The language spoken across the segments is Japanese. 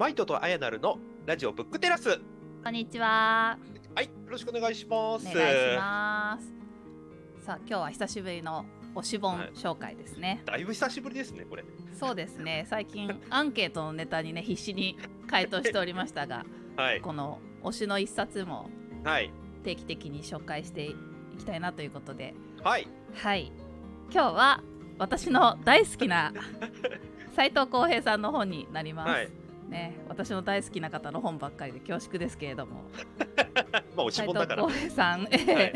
マイトとアヤナルのラジオブックテラス。こんにちは。はい、よろしくお願いします。お願いします。さあ、今日は久しぶりの推し本はい紹介ですね。だいぶ久しぶりですね、これ。そうですね。最近 アンケートのネタにね必死に回答しておりましたが、はい、この推しの一冊もはい、定期的に紹介していきたいなということで、はい、はい。今日は私の大好きな 斉藤浩平さんの本になります。はい。ね、私の大好きな方の本ばっかりで恐縮ですけれども、まあ、おし斉ぼんだから。平さん、えい。え、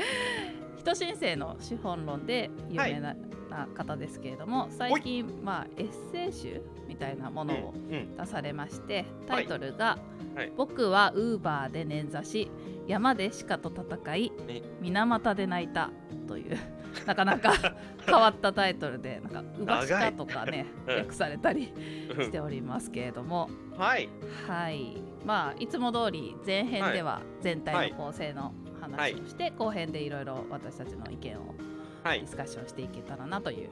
人申請の資本論で有名な,、な方ですけれども最近、まあ、エッセイ集みたいなものを出されまして、タイトルが、はい。僕はウーバーで捻挫し山で鹿と戦いね。水俣で泣いた」という なかなか 変わったタイトルでなんか「ウバシカ」とかねうん。訳されたりうん。しておりますけれども。はい、はい、まあいつも通り前編では全体の構成の話をして、後編でいろいろ私たちの意見をはいディ、スカッションしていけたらなという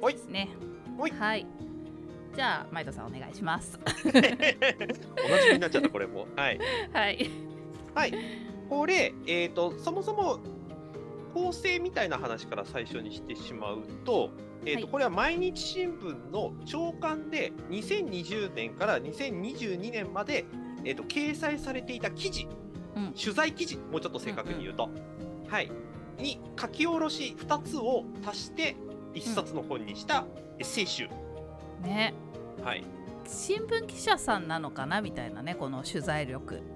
感じですね。ほいはい。じゃあマイトさんお願いします。おなじみになっちゃった、これも。はい、はい。はい、これ、えっ、と、そもそも。構成みたいな話から最初にしてしまうと。えーとはいこれは毎日新聞の朝刊で2020年から2022年まで、えー、と掲載されていた記事うん。取材記事もうちょっと正確に言うと、はい。に書き下ろし2つを足して1冊の本にしたエッセイ集、ね。はい。新聞記者さんなのかなみたいなねこの取材力。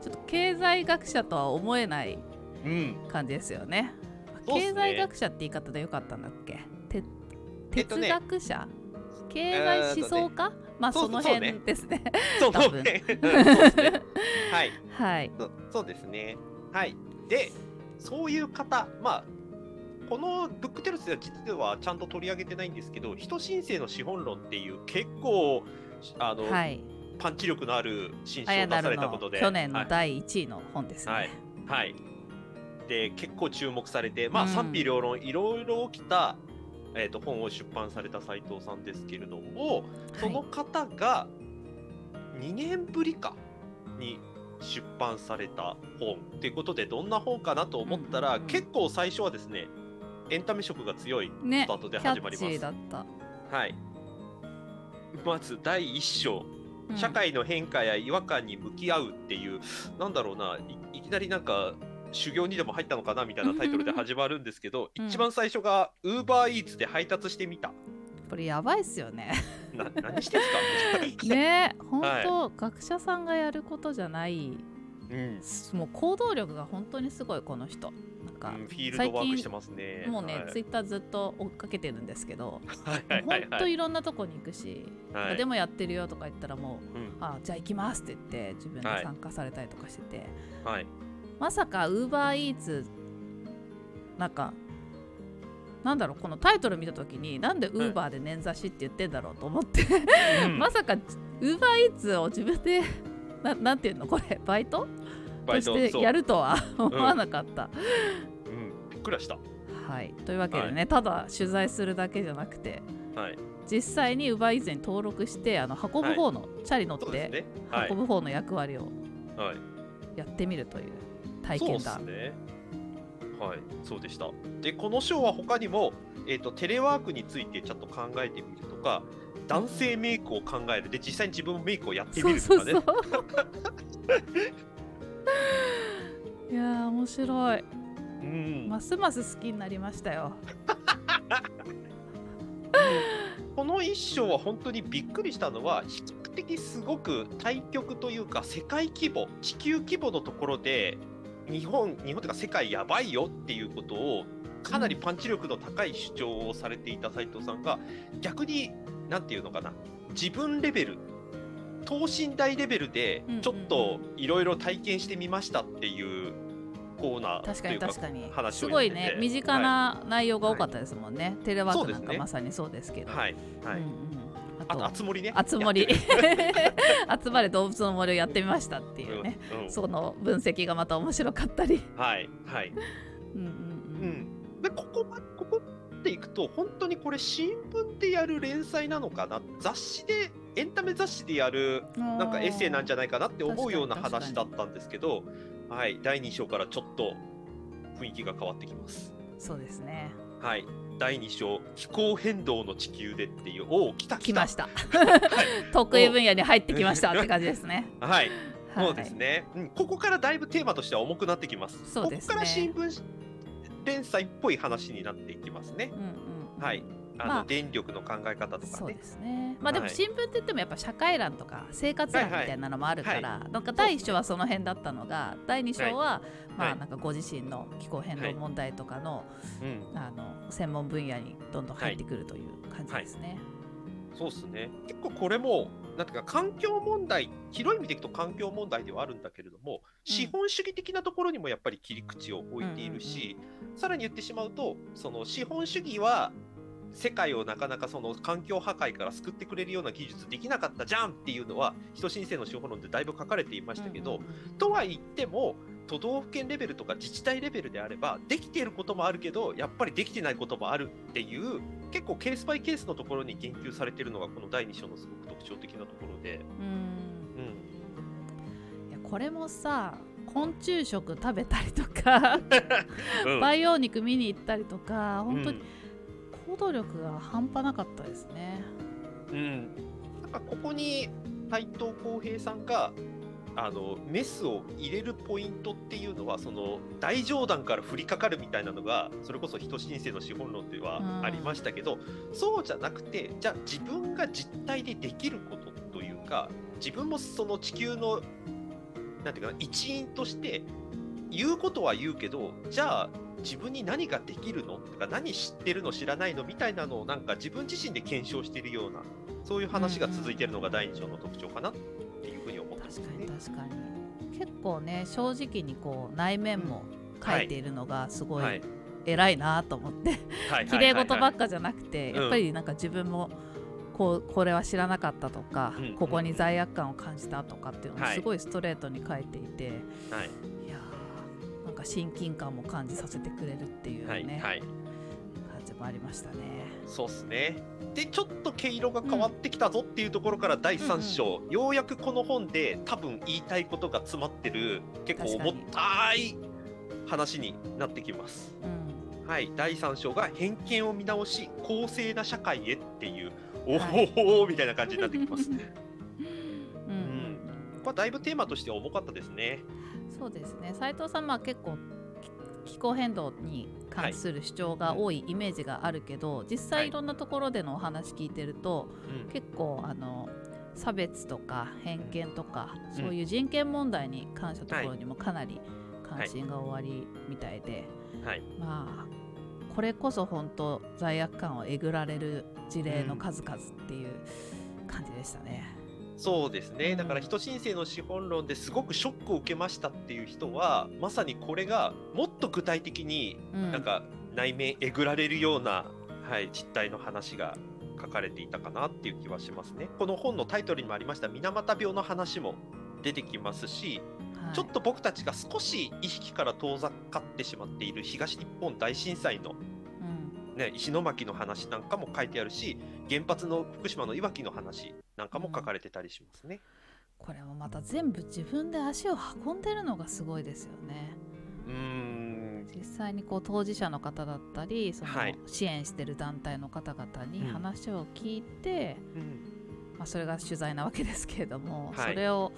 ちょっと経済学者とは思えないうん、うん、感じですよね。そうっすね。経済学者って言い方でよかったんだっけ？て哲えっとね経済思想家？まあその辺ですね。そう ね。はい。はい。そそうですね。はい。でそういう方まあこのブックテルスでは実はちゃんと取り上げてないんですけど人申請の資本論っていう結構あの、はい。パンチ力のある新書あを出されたことで。去年はい。の第1位の本ですね。はい、はい、で結構注目されて、まあ、うん。賛否両論いろいろ起きた、えー、と本を出版された斉藤さんですけれどもその方が2年ぶりかに出版された本ということでどんな本かなと思ったら、うん。結構最初はですねエンタメ色が強いねスタートで始まります。ッチーだった。はい。まず第1章。うん。社会の変化や違和感に向き合うっていう、なんだろうないいきなりなんか修行にでも入ったのかなみたいなタイトルで始まるんですけど、うん。一番最初が UberEats で配達してみた。これやばいっすよね。な何してんすか？ね本はい。当、学者さんがやることじゃない。うん、もう行動力が本当にすごいこの人。なんか、うんフィールドワークしてますね。もうね、はい。ツイッターずっと追っかけてるんですけど、はいはいはい。本当いろんなとこに行くし、はい。でもやってるよとか言ったらもう、うん。あじゃあ行きますって言って自分で参加されたりとかしてて、はいまさかウーバーイーツなんかなんだろうこのタイトル見た時になんでウーバーで捻挫しって言ってんだろうと思って、うん。まさかウーバーイーツを自分でななんていうの？これバイト？バイトとしてやるとは思わなかった。うん、びっくりした。はい、というわけでね、ただ取材するだけじゃなくてはい、実際にウーバーイーツに登録してあの運ぶ方の、チャリ乗ってね。はい。運、ぶ方の役割をはい、やってみるという体そう験だ。ですね。はい、そうでした。で、この章は他にも、えっ、と、テレワークについてちょっと考えてみるとか、男性メイクを考える。で、実際に自分もメイクをやってみそうるとかね。そうそう。いやー面白い。うん。ますます好きになりましたよ。この一章は本当にびっくりしたのは、比較的すごく対極というか、世界規模、地球規模のところで、日本、日本というか世界やばいよっていうことを、かなりパンチ力の高い主張をされていた斉藤さんが、逆に、なんていうのかな、自分レベル、等身大レベルでちょっといろいろ体験してみましたっていうコーナー確かに確かに。話すごいね身近な内容が多かったですもんね。テレワークなんかまさにそうですけど。はい、はい。うんうんあと、あつ森ね。あつ森集まれ動物の森をやってみましたっているうね、うんうん。その分析がまた面白かったり。はい、はい。うんうんうん、でここまここっていくと本当にこれ新聞でやる連載なのかな？雑誌でエンタメ雑誌でやるなんかエッセイなんじゃないかなって思うような話だったんですけど、はい、第2章からちょっと雰囲気が変わってきます。そうですねはい、第2章気候変動の地球でっていう。おお来た来ました。得意分野に入ってきましたって感じですね。はい。はい。そうですね、うん、ここからだいぶテーマとしては重くなってきます。そうですね。ここから新聞連載っぽい話になっていきますね。うんうん。はい。あの、まあ電力の考え方とかね。そうですね。まあでもはい。新聞って言ってもやっぱ社会欄とか生活欄みたいなのもあるから、なんか第一章はその辺だったのが第二章は、まはい。あなんかご自身の気候変動問題とかの,、うん、あの専門分野にどんどん入ってくるという感じですね。そうですね。結構これも、なんていうか、環境問題、広い意味でいくと環境問題ではあるんだけれども、資本主義的なところにもやっぱり切り口を置いているし、さらに言ってしまうと、その資本主義は、世界をなかなかその環境破壊から救ってくれるような技術できなかったじゃんっていうのは人申請の資本論でだいぶ書かれていましたけど、とは言っても都道府県レベルとか自治体レベルであればできていることもあるけどやっぱりできてないこともあるっていう結構ケースバイケースのところに言及されているのがこの第2章のすごく特徴的なところで、うん。うん。いやこれもさ昆虫食食べたりとか うん。培養肉見に行ったりとか本当にうん行動力が半端なかったですね。うん、なんかここに斉藤浩平さんがあのメスを入れるポイントっていうのはその大上段から降りかかるみたいなのがそれこそ人申請の資本論ではありましたけど、そうじゃなくてじゃあ自分が実態でできることというか自分もその地球のなんていうかな一員として言うことは言うけどじゃあ自分に何ができるの？とか何知ってるの知らないの？みたいなのをなんか自分自身で検証しているようなそういう話が続いているのが第二章の特徴かなっていうふうに思ってます確かねに。確かに。結構ね正直にこう内面も書いているのがすごいはい。偉いなと思って。はい。綺麗事ばっかかじゃなくてうんやっぱりなんか自分もこうこれは知らなかったとかうん。ここに罪悪感を感じたとかっていうのをはい。すごいストレートに書いていて。はいか親近感も感じさせてくれるっていうはいねはい感じもありましたね。そうっすね。でちょっと毛色が変わってきたぞっていうところから第3章、ようやくこの本で多分言いたいことが詰まってる結構重たい話になってきます。うんはい、第3章が偏見を見直し公正な社会へっていうおはお、みたいな感じになってきます。うんうんここはだいぶテーマとして重かったですね。そうですね。斉藤さんは結構き気候変動に関する主張が多いイメージがあるけど、実はい。際いろんなところでのお話聞いてると、うん。結構あの差別とか偏見とか、うん。そういう人権問題に関したところにもかなり関心がおありみたいで、はい、まあこれこそ本当罪悪感をえぐられる事例の数々っていう感じでしたね。そうですね、うんだから人申請の資本論ですごくショックを受けましたっていう人はまさにこれがもっと具体的にうん。なんか内面えぐられるような、はい、実態の話が書かれていたかなっていう気はしますね。この本のタイトルにもありました水俣病の話も出てきますし、はい。ちょっと僕たちが少し意識から遠ざかってしまっている東日本大震災の、うんね、石巻の話なんかも書いてあるし原発の福島のいわきの話なんかも書かれてたりしますね。これもまた全部自分で足を運んでるのがすごいですよね。うーん。実際にこう当事者の方だったりそのはい。支援してる団体の方々にうん。話を聞いて、うん。まあ、それが取材なわけですけれども、はい。それを、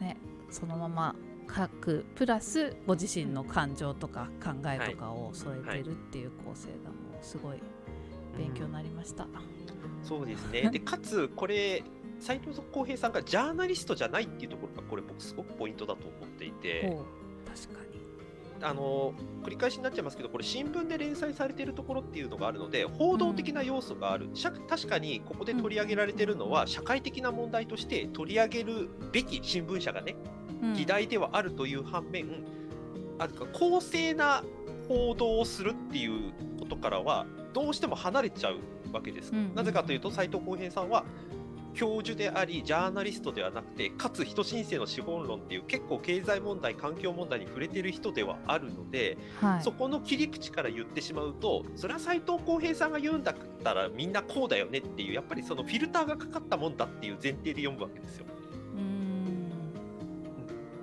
ね、そのまま書くプラスご自身の感情とか考えとかを添えてるっていう構成がもうすごい勉強になりました。そうですね。で、かつ、これ、斉藤浩平さんがジャーナリストじゃないっていうところが、これ、僕、すごくポイントだと思っていて、確かに。あの繰り返しになっちゃいますけど、これ、新聞で連載されているところっていうのがあるので、報道的な要素がある、しゃ確かにここで取り上げられているのは、社会的な問題として取り上げるべき新聞社がね、うん議題ではあるという反面、あるか公正な報道をするっていうことからは、どうしても離れちゃうわけです。うんうんなぜかというと、斉藤浩平さんは、教授でありジャーナリストではなくてかつ人申請の資本論っていう結構経済問題環境問題に触れてる人ではあるので、はいそこの切り口から言ってしまうとそれは斎藤浩平さんが言うんだったらみんなこうだよねっていうやっぱりそのフィルターがかかったもんだっていう前提で読むわけですよ。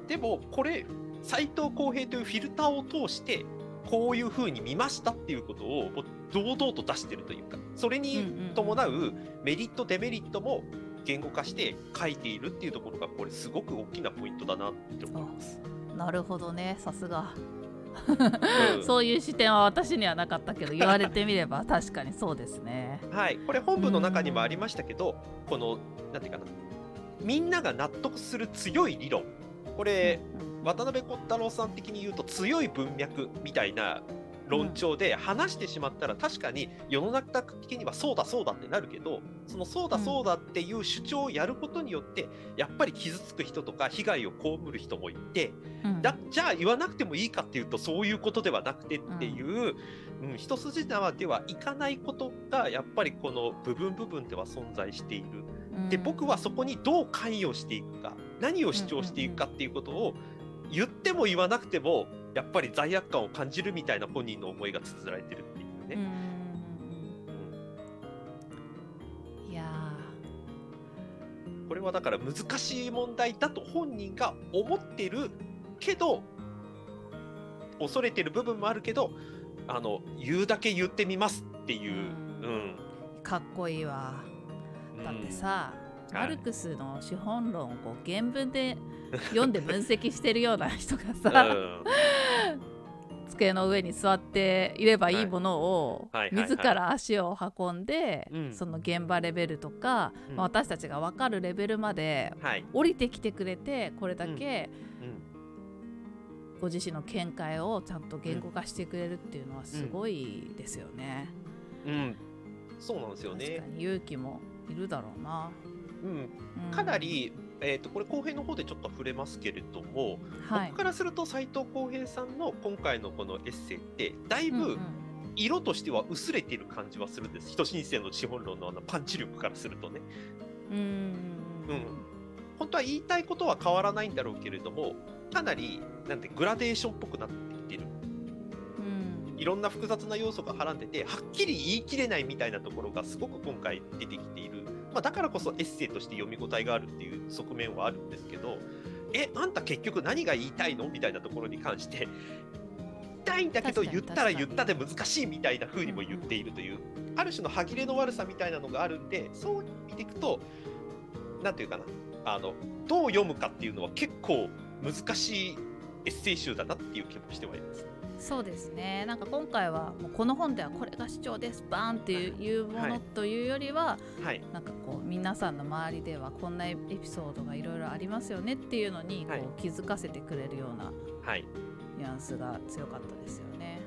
でもこれ斎藤浩平というフィルターを通してこういうふうに見ましたっていうことを堂々と出してるというかそれに伴うメリットデメリットも言語化して書いているっていうところがこれすごく大きなポイントだなって思います。なるほどねさすが、うん。そういう視点は私にはなかったけど言われてみれば確かにそうですね。はい、これ本文の中にもありましたけど、このなんていうかなみんなが納得する強い理論これ渡辺小太郎さん的に言うと強い文脈みたいな論調で話してしまったら確かに世の中的にはそうだそうだってなるけどそのそうだうんそうだっていう主張をやることによってやっぱり傷つく人とか被害を被る人もいてうん。だじゃあ言わなくてもいいかっていうとそういうことではなくてっていう、うん。一筋縄ではいかないことがやっぱりこの部分部分では存在している。で僕はそこにどう関与していくか何を主張していくかっていうことを言っても言わなくてもやっぱり罪悪感を感じるみたいな本人の思いが綴られてるっていううね。んいやこれはだから難しい問題だと本人が思ってるけど恐れてる部分もあるけどあの言うだけ言ってみますっていう。ううん。ーかっこいいわ。だってさ、うんマルクスの資本論をこう原文で読んで分析してるような人がうん。さ、机の上に座っていればいいものを、自ら足を運んで、うん。その現場レベルとか、うん。まあ私たちが分かるレベルまではい、降りてきてくれてこれだけうん。ご自身の見解をちゃんと言語化してくれるっていうのはすごいですよね。うん、そうなんですよね。確か。に勇気もいるだろうな。うん、うんかな、り、えー、とこれ後編の方でちょっと触れますけれども、はい。僕からすると斉藤浩平さんの今回のこのエッセイってだいぶうんうん色としては薄れている感じはするんです。人申請の資本論のあのパンチ力からするとね。うんうん本当は言いたいことは変わらないんだろうけれどもかなりなんてグラデーションっぽくなってきてる。うん。いろんな複雑な要素がはらんでてはっきり言い切れないみたいなところがすごく今回出てきている、まあ、だからこそエッセイとして読み応えがあるっていう側面はあるんですけどえあんた結局何が言いたいのみたいなところに関して言いたいんだけど言ったら言ったで難しいみたいな風にも言っているという、ある種の歯切れの悪さみたいなのがあるんでそう見ていくとなんていうかなあのどう読むかっていうのは結構難しいエッセイ集だなっていう気もしてはいます。そうですねなんか今回はもうこの本ではこれが主張ですバーンっていういうものはいというよりは、はいなんかこう皆さんの周りではこんなエピソードがいろいろありますよねっていうのにこはいう気づかせてくれるようなはいニュアンスが強かったですよね。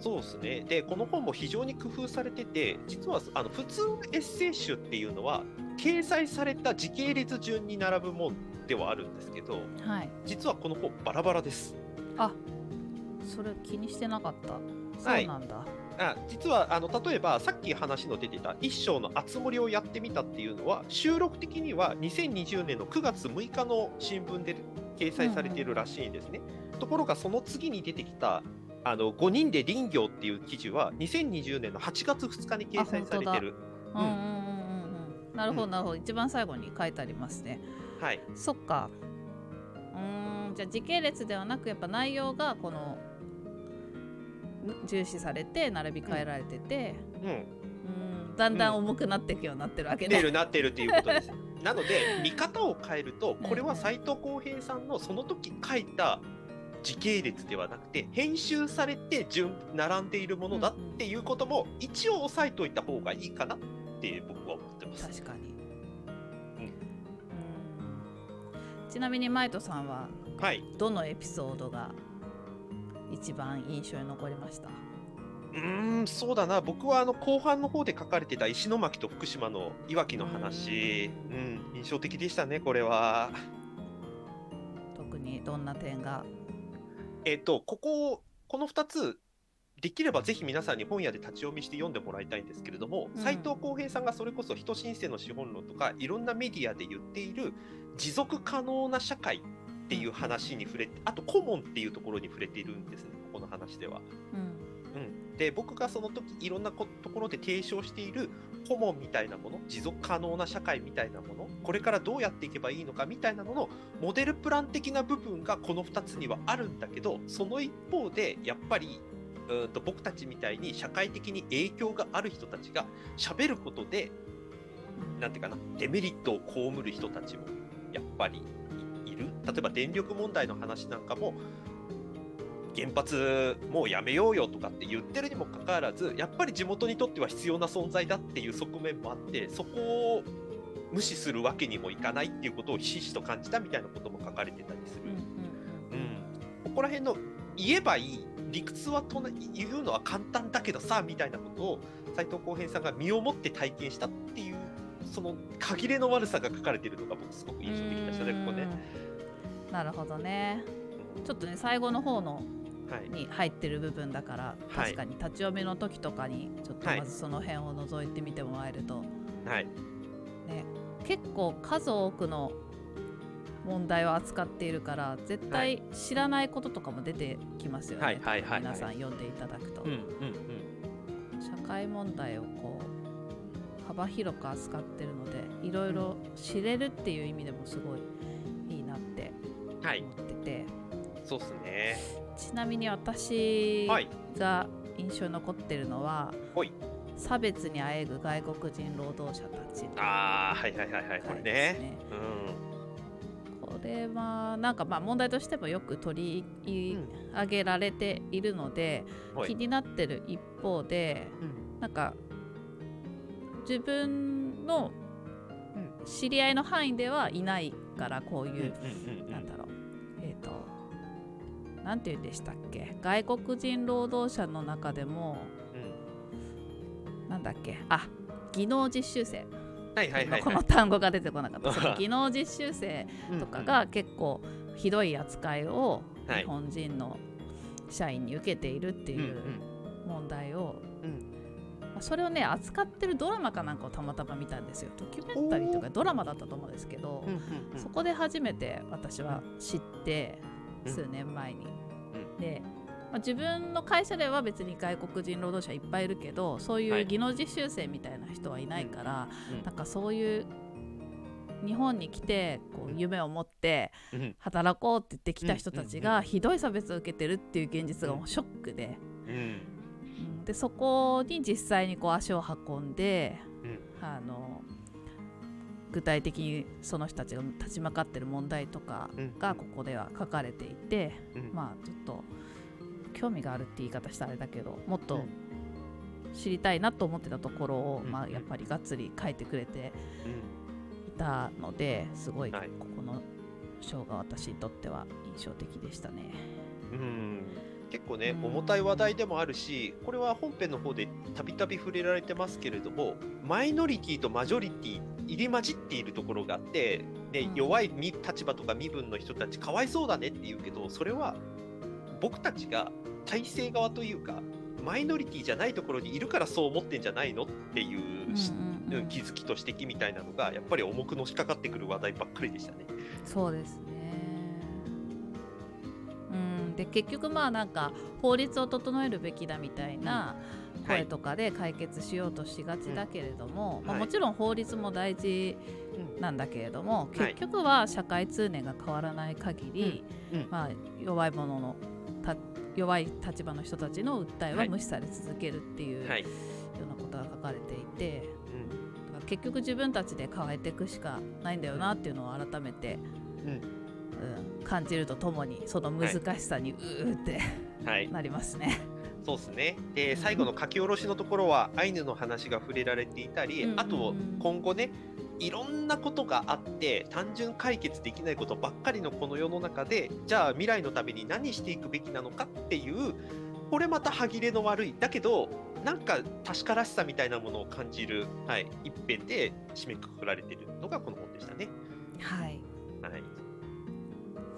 そうですね。で、この本も非常に工夫されてて、実はあの普通のエッセイ集っていうのは、掲載された時系列順に並ぶもんではあるんですけど、はい。実はこの本バラバラです。あそれ気にしてなかった？はいそうなんだ。あ実はあの例えばさっき話の出てた一章の「あつ森」をやってみたっていうのは収録的には2020年の9月6日の新聞で掲載されているらしいんですね。ところがその次に出てきたあの5人で林業っていう記事は2020年の8月2日に掲載されてる。うんうんうんうんうん。なるほどなるほど。一番最後に書いてありますね。はい、そっか。うーんじゃあ時系列ではなくやっぱ内容がこのん重視されて並び替えられてて、うん、うん、だんだん重くなっていくようになってるわけね。なってるなってるっていうことです。なので見方を変えるとこれは斎藤浩平さんのその時書いた時系列ではなくて編集されて順並んでいるものだっていうことも一応押さえておいた方がいいかなって僕は思ってます。確かに。うんうんちなみにマイトさんははい。どのエピソードが一番印象に残りました？うーんそうだな。僕はあの後半の方で書かれてた石巻と福島のいわきの話、うん、印象的でしたねこれは。特にどんな点が？えっ、とこここの2つできればぜひ皆さんに本屋で立ち読みして読んでもらいたいんですけれどもうん。斎、藤浩平さんがそれこそ人申請の資本論とかいろんなメディアで言っている持続可能な社会っていう話に触れてあとコモンっていうところに触れているんですねここの話では。うんうん、で僕がその時いろんなこところで提唱しているコモンみたいなもの持続可能な社会みたいなものこれからどうやっていけばいいのかみたいなののモデルプラン的な部分がこの2つにはあるんだけどその一方でやっぱりうーんと僕たちみたいに社会的に影響がある人たちが喋ることでなんていうかなデメリットを被る人たちもやっぱりいいる例えば電力問題の話なんかも原発もうやめようよとかって言ってるにもかかわらずやっぱり地元にとっては必要な存在だっていう側面もあってそこを無視するわけにもいかないっていうことをひしひしと感じたみたいなことも書かれてたりする。うんここら辺の言えばいい理屈はとな言うのは簡単だけどさみたいなことを斉藤浩平さんが身をもって体験したっていうその歯切れの悪さが書かれているのが僕すごく印象的でしたねここね。うんなるほどね。ちょっとね最後の方のはい、に入ってる部分だからはい。確かに立ち読みの時とかにちょっとはい。まずその辺を覗いてみてもらえると、はい、ね、結構数多くの問題を扱っているから絶対知らないこととかも出てきますよね、はい皆さん読んでいただくと、うんうん。社会問題をこう幅広く扱ってるのでいろいろ知れるっていう意味でもすごい、思ってて、そうっすね。ちなみに私はい、が印象に残ってるのは、ほい。差別にあえぐ外国人労働者たち。ああ、はいはいはいはい、これね。うこれはなんかまあ問題としてもよく取りん、上げられているので、はい。気になってる一方でうん、なんか自分の知り合いの範囲ではいないからこういう、うん、うん、うん、なんだろうとなんて言うんでしたっけ？外国人労働者の中でもうん、なんだっけ？あ技能実習生。はいはいはい、この単語が出てこなかった。その 技能実習生とかうんが結構ひどい扱いをはい。日本人の社員に受けているっていう問題を、それをね扱ってるドラマかなんかをたまたま見たんですよ。ドキュメンタリーとかドラマだったと思うんですけど、そこで初めて私は知ってうん。数年前に。うん。で、まあ、自分の会社では別に外国人労働者いっぱいいるけどそういはい。う技能実習生みたいな人はいないから、うんなんかそういう日本に来てこううん。夢を持ってうん、働こうって言ってきた人たちがひどい差別を受けてるっていう現実がもうショックで,、でそこに実際にこう足を運んでうん、あの具体的にその人たちが立ち向かってる問題とかうんがここでは書かれていて、うん、まあちょっと興味があるって言い方したらあれだけどもっとうん。知りたいなと思ってたところを、うんまあ、やっぱりがっつり書いてくれてうん、いたのですごいここの章が私にとっては印象的でしたね。うん、結構ね、うん。重たい話題でもあるし、これは本編の方でたびたび触れられてますけれども、マイノリティとマジョリティ入り混じっているところがあって、でうん。弱い身立場とか身分の人たちかわいそうだねって言うけど、それは僕たちが体制側というか、マイノリティじゃないところにいるからそう思ってんじゃないのっていう、気づきと指摘みたいなのがやっぱり重くのしかかってくる話題ばっかりでしたね。そうですねうん、で結局まあなんか法律を整えるべきだみたいなはい。声とかで解決しようとしがちだけれども、まあ、はい。もちろん法律も大事うんなんだけれども、はい。結局は社会通念が変わらない限り、うん。うん。まあ、弱い者のた弱い立場の人たちの訴えははい。無視され続けるっていうよはい。うなことが書かれていて、うん。結局自分たちで変えていくしかないんだよなっていうのを改めて、うんうん、感じるとともにその難しさにうーってはいなりますね。そうですね。で、最後の書き下ろしのところは、アイヌの話が触れられていたり、うんうんうんあと、今後ね、いろんなことがあって、単純解決できないことばっかりのこの世の中で、じゃあ未来のために何していくべきなのかっていう、これまた歯切れの悪い、だけど、なんか確からしさみたいなものを感じる、はい、一編で締めくくられているのがこの本でしたね。はい、はい。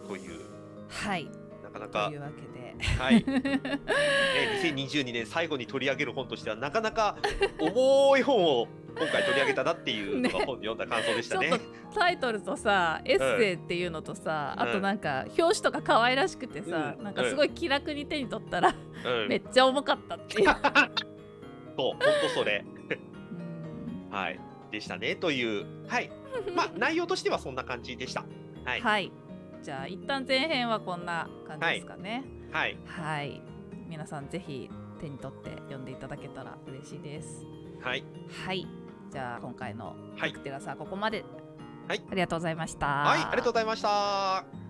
という。はい、流かなか。というわけで。はい、ね、2022年最後に取り上げる本としてはなかなか重い本を今回取り上げたなっていうのが 本で読んだ感想でしたね。ちょっとタイトルとさエッセイっていうのとさ、うん。あとなんか表紙とか可愛らしくてさ、うん。なんかすごい気楽に手に取ったら、うん、めっちゃ重かったっていう。そう本当それ、うん。はい、でしたねという、はい。まあ、内容としてはそんな感じでした。はい、はいじゃあ一旦前編はこんな感じですかね。はい。はい、皆さんぜひ手に取って読んでいただけたら嬉しいです。はい。はい。じゃあ今回のはい「テラサ」ここまで、はい。ありがとうございました。はい、ありがとうございました。